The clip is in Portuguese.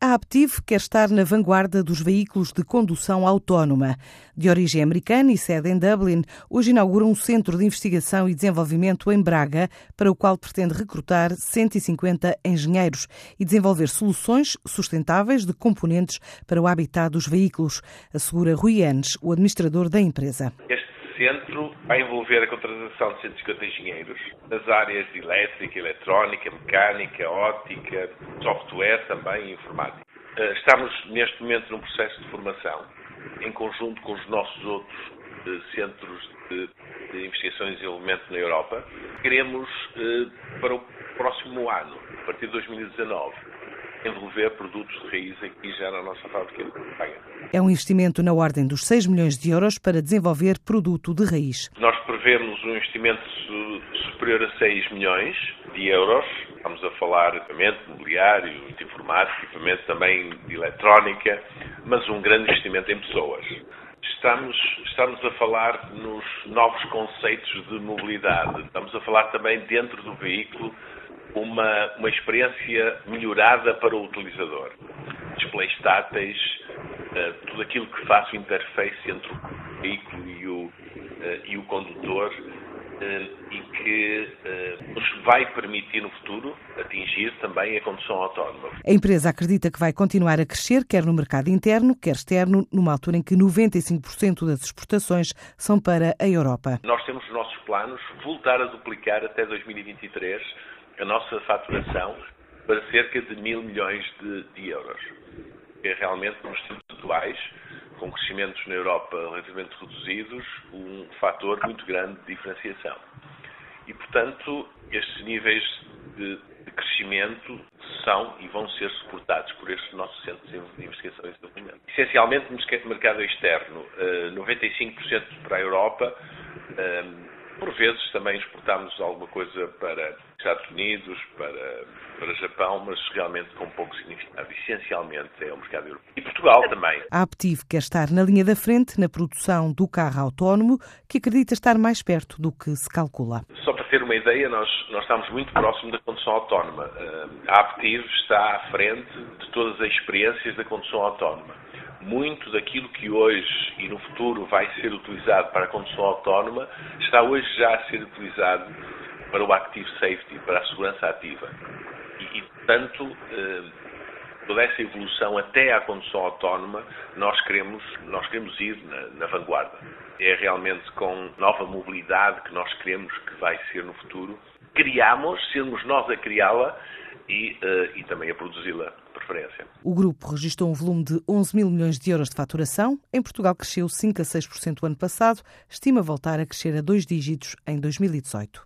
A Aptiv quer estar na vanguarda dos veículos de condução autónoma. De origem americana e sede em Dublin, hoje inaugura um centro de investigação e desenvolvimento em Braga, para o qual pretende recrutar 150 engenheiros e desenvolver soluções sustentáveis de componentes para o habitat dos veículos, assegura Rui Enes, o administrador da empresa. Este centro vai envolver a contratação de 150 engenheiros nas áreas de elétrica, eletrónica, mecânica, óptica, software também e informática. Eh, estamos neste momento num processo de formação em conjunto com os nossos outros eh, centros de, de investigação e desenvolvimento na Europa. Queremos, eh, para o próximo ano, a partir de 2019, envolver produtos de raiz aqui já na nossa fábrica de Braga. É um investimento na ordem dos 6 milhões de euros para desenvolver produto de raiz. Nós prevemos um investimento superior a 6 milhões de euros. Estamos a falar de equipamento mobiliário, de informática, equipamento também de eletrónica, mas um grande investimento em pessoas. Estamos, estamos a falar nos novos conceitos de mobilidade. Estamos a falar também dentro do veículo uma, uma experiência melhorada para o utilizador. Displays táteis, uh, tudo aquilo que faz o interface entre o veículo e o, uh, e o condutor uh, e que nos vai permitir no futuro atingir também a condução autónoma. A empresa acredita que vai continuar a crescer, quer no mercado interno, quer externo, numa altura em que 95% das exportações são para a Europa. Nós temos os nossos planos voltar a duplicar até 2023 a nossa faturação para cerca de mil milhões de, de euros. É realmente, nos atuais, com crescimentos na Europa relativamente reduzidos, um fator muito grande de diferenciação. E, portanto, estes níveis de, crescimento são e vão ser suportados por estes nossos centros de investigação e desenvolvimento. Essencialmente, mercado externo, 95% eh, para a Europa, eh, por vezes também exportamos alguma coisa para Estados Unidos, para, para Japão, mas realmente com pouco significado. Essencialmente é o mercado europeu. E Portugal também. A Aptiv quer estar na linha da frente na produção do carro autónomo, que acredita estar mais perto do que se calcula. Só para ter uma ideia, nós, nós estamos muito próximo da condução autónoma. A Aptiv está à frente de todas as experiências da condução autónoma muito daquilo que hoje e no futuro vai ser utilizado para a condução autónoma está hoje já a ser utilizado para o Active Safety, para a segurança ativa. E, e portanto, eh, toda essa evolução até à condução autónoma, nós queremos, nós queremos ir na, na vanguarda. É realmente com nova mobilidade que nós queremos que vai ser no futuro. Criamos, sermos nós a criá-la e, uh, e também a produzi-la preferência. O grupo registrou um volume de 11 mil milhões de euros de faturação. Em Portugal cresceu 5 a 6% o ano passado. Estima voltar a crescer a dois dígitos em 2018.